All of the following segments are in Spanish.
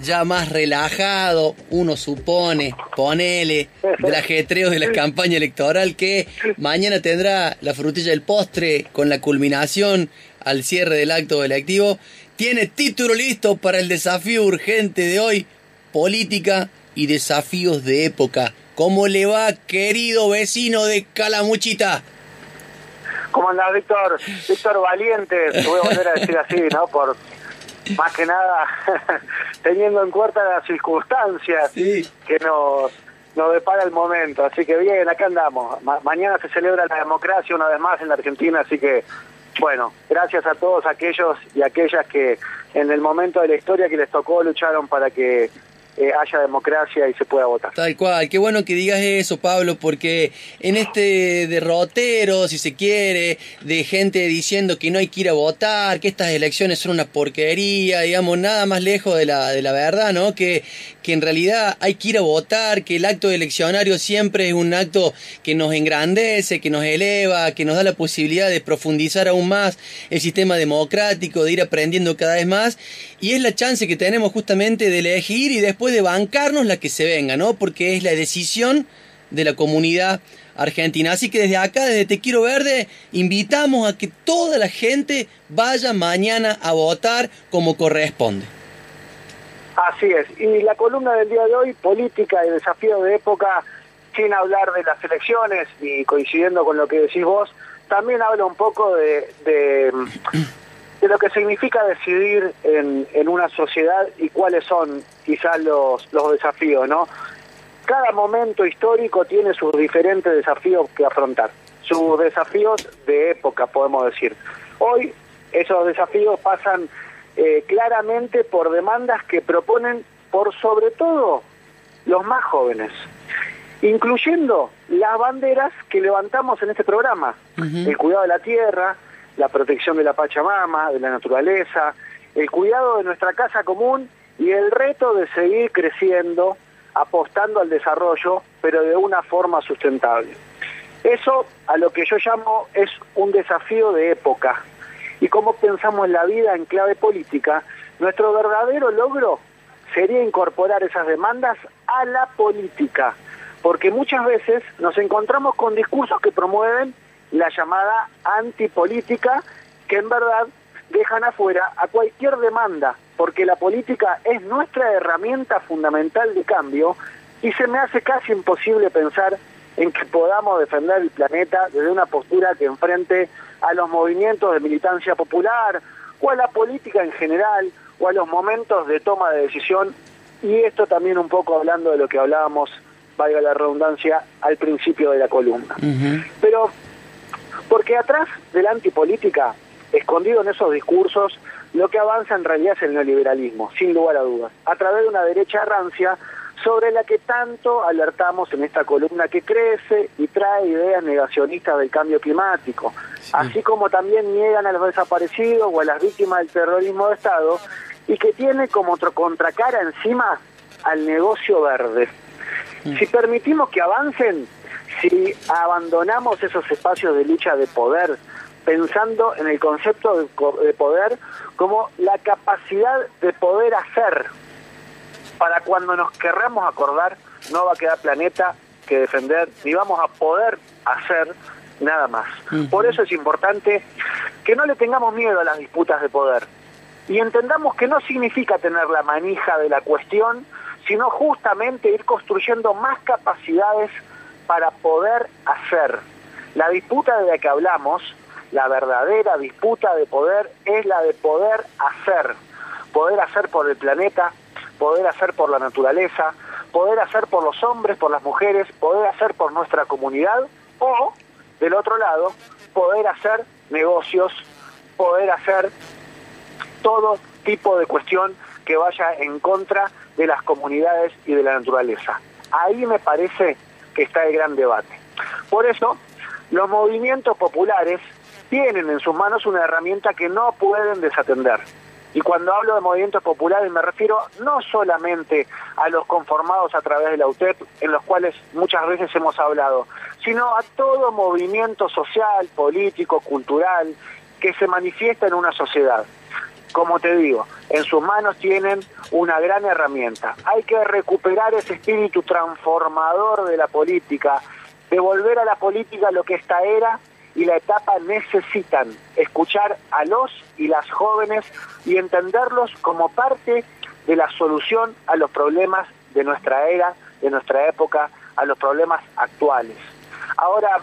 ya más relajado, uno supone, ponele, del ajetreo de la campaña electoral que mañana tendrá la frutilla del postre con la culminación al cierre del acto electivo. Tiene título listo para el desafío urgente de hoy, política y desafíos de época. ¿Cómo le va, querido vecino de Calamuchita? ¿Cómo andás, Víctor? Víctor Valiente, te voy a volver a decir así, ¿no? Por más que nada teniendo en cuenta las circunstancias que nos, nos depara el momento. Así que bien, acá andamos. mañana se celebra la democracia una vez más en la Argentina, así que bueno, gracias a todos aquellos y aquellas que en el momento de la historia que les tocó lucharon para que eh, haya democracia y se pueda votar. Tal cual, qué bueno que digas eso, Pablo, porque en este derrotero, si se quiere, de gente diciendo que no hay que ir a votar, que estas elecciones son una porquería, digamos, nada más lejos de la, de la verdad, ¿no? Que, que en realidad hay que ir a votar, que el acto eleccionario siempre es un acto que nos engrandece, que nos eleva, que nos da la posibilidad de profundizar aún más el sistema democrático, de ir aprendiendo cada vez más, y es la chance que tenemos justamente de elegir y después de bancarnos la que se venga, ¿no? Porque es la decisión de la comunidad argentina. Así que desde acá, desde Te Quiero Verde, invitamos a que toda la gente vaya mañana a votar como corresponde. Así es. Y la columna del día de hoy, política y desafío de época, sin hablar de las elecciones y coincidiendo con lo que decís vos, también habla un poco de de lo que significa decidir en, en una sociedad y cuáles son quizás los, los desafíos, ¿no? Cada momento histórico tiene sus diferentes desafíos que afrontar, sus desafíos de época, podemos decir. Hoy esos desafíos pasan eh, claramente por demandas que proponen por sobre todo los más jóvenes, incluyendo las banderas que levantamos en este programa, el cuidado de la tierra, la protección de la Pachamama, de la naturaleza, el cuidado de nuestra casa común y el reto de seguir creciendo, apostando al desarrollo, pero de una forma sustentable. Eso a lo que yo llamo es un desafío de época. Y como pensamos en la vida en clave política, nuestro verdadero logro sería incorporar esas demandas a la política, porque muchas veces nos encontramos con discursos que promueven la llamada antipolítica, que en verdad dejan afuera a cualquier demanda, porque la política es nuestra herramienta fundamental de cambio y se me hace casi imposible pensar en que podamos defender el planeta desde una postura que enfrente a los movimientos de militancia popular o a la política en general o a los momentos de toma de decisión y esto también un poco hablando de lo que hablábamos, valga la redundancia, al principio de la columna. Pero porque atrás de la antipolítica, escondido en esos discursos, lo que avanza en realidad es el neoliberalismo, sin lugar a dudas, a través de una derecha rancia sobre la que tanto alertamos en esta columna que crece y trae ideas negacionistas del cambio climático, así como también niegan a los desaparecidos o a las víctimas del terrorismo de Estado y que tiene como otro contracara encima al negocio verde. Mm. Si permitimos que avancen, si abandonamos esos espacios de lucha de poder, pensando en el concepto de, poder como la capacidad de poder hacer, para cuando nos querramos acordar, no va a quedar planeta que defender, ni vamos a poder hacer nada más. Por eso es importante que no le tengamos miedo a las disputas de poder y entendamos que no significa tener la manija de la cuestión, sino justamente ir construyendo más capacidades para poder hacer. La disputa de la que hablamos, la verdadera disputa de poder, es la de poder hacer. Poder hacer por el planeta, poder hacer por la naturaleza, poder hacer por los hombres, por las mujeres, poder hacer por nuestra comunidad o, del otro lado, poder hacer negocios, poder hacer todo tipo de cuestión que vaya en contra de las comunidades y de la naturaleza. Ahí me parece que está el gran debate. Por eso, Los movimientos populares tienen en sus manos una herramienta que no pueden desatender. Y cuando hablo de movimientos populares me refiero no solamente a los conformados a través de la UTEP, en los cuales muchas veces hemos hablado, sino a todo movimiento social, político, cultural, que se manifiesta en una sociedad. Como te digo, en sus manos tienen una gran herramienta. Hay que recuperar ese espíritu transformador de la política, devolver a la política lo que esta era y la etapa necesitan, escuchar a los y las jóvenes y entenderlos como parte de la solución a los problemas de nuestra era, de nuestra época, a los problemas actuales. Ahora,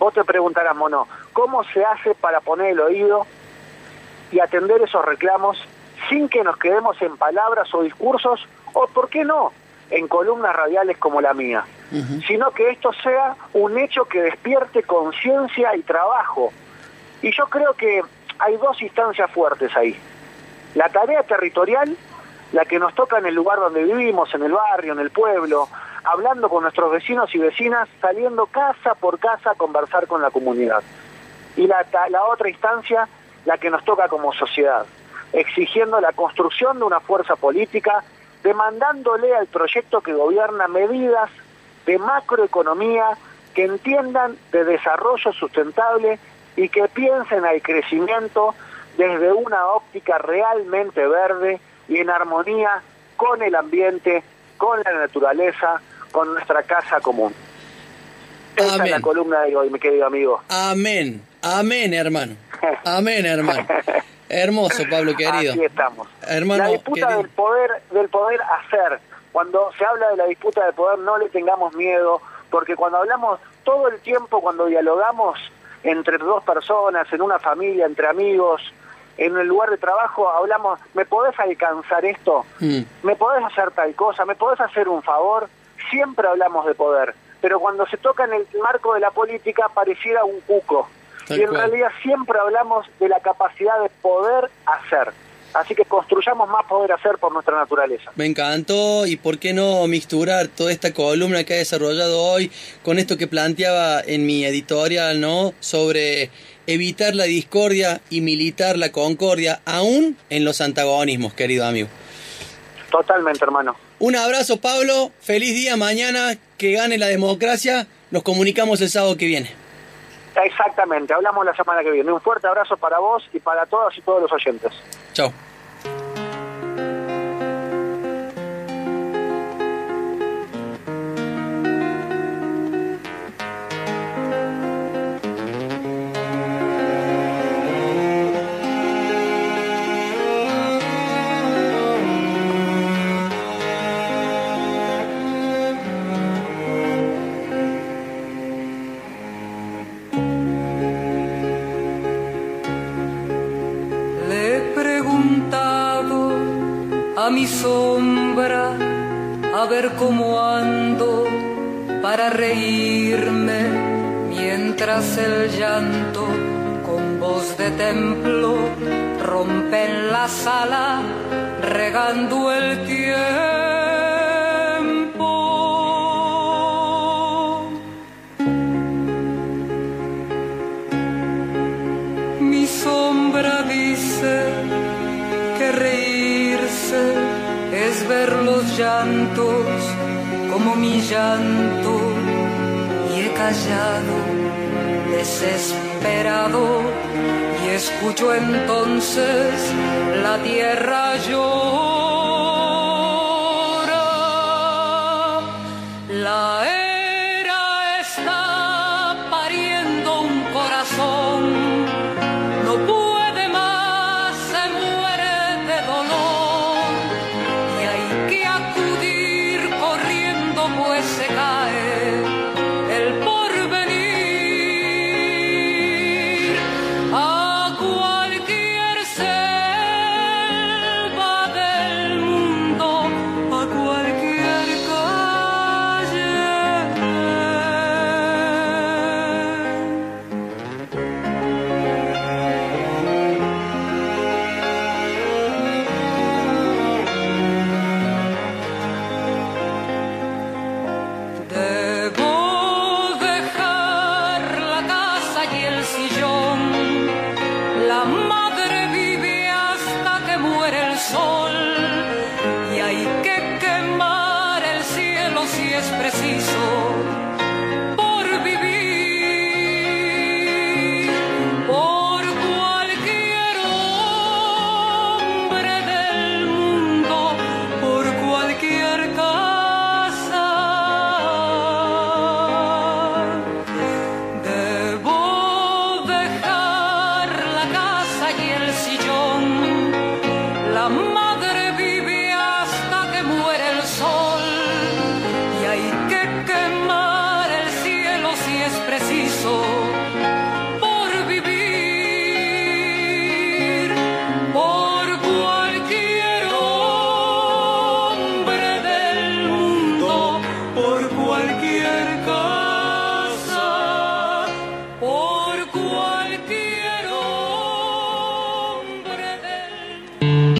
vos te preguntarás, Mono, ¿cómo se hace para poner el oído y atender esos reclamos sin que nos quedemos en palabras o discursos o, ¿por qué no?, en columnas radiales como la mía, sino que esto sea un hecho que despierte conciencia y trabajo. Y yo creo que hay dos instancias fuertes ahí. La tarea territorial, la que nos toca en el lugar donde vivimos, en el barrio, en el pueblo, hablando con nuestros vecinos y vecinas, saliendo casa por casa a conversar con la comunidad. Y la, la otra instancia, la que nos toca como sociedad, exigiendo la construcción de una fuerza política, demandándole al proyecto que gobierna medidas de macroeconomía que entiendan de desarrollo sustentable y que piensen al crecimiento desde una óptica realmente verde y en armonía con el ambiente, con la naturaleza, con nuestra casa común. Esa es la columna de hoy, mi querido amigo. Amén, amén, hermano. Amén, hermano. Hermoso, Pablo querido. Aquí estamos. la disputa del poder, del poder hacer. Cuando se habla de la disputa del poder, no le tengamos miedo, porque cuando hablamos todo el tiempo, cuando dialogamos entre dos personas, en una familia, entre amigos, en el lugar de trabajo, hablamos, ¿me podés alcanzar esto? Mm. ¿Me podés hacer tal cosa? ¿Me podés hacer un favor? Siempre hablamos de poder, pero cuando se toca en el marco de la política pareciera un cuco y en realidad siempre hablamos de la capacidad de poder hacer. Así que construyamos más poder hacer por nuestra naturaleza. Me encantó y por qué no mixturar toda esta columna que ha desarrollado hoy con esto que planteaba en mi editorial, ¿no? Sobre evitar la discordia y militar la concordia, aún en los antagonismos, querido amigo. Totalmente, hermano. Un abrazo, Pablo. Feliz día mañana. Que gane la democracia. Nos comunicamos el sábado que viene. Exactamente, hablamos la semana que viene. Un fuerte abrazo para vos y para todas y todos los oyentes. Chao. Mi sombra a ver cómo ando para reírme mientras el llanto con voz de templo rompe en la sala regando el tiempo. Como mi llanto y he callado desesperado y escucho entonces la tierra llora.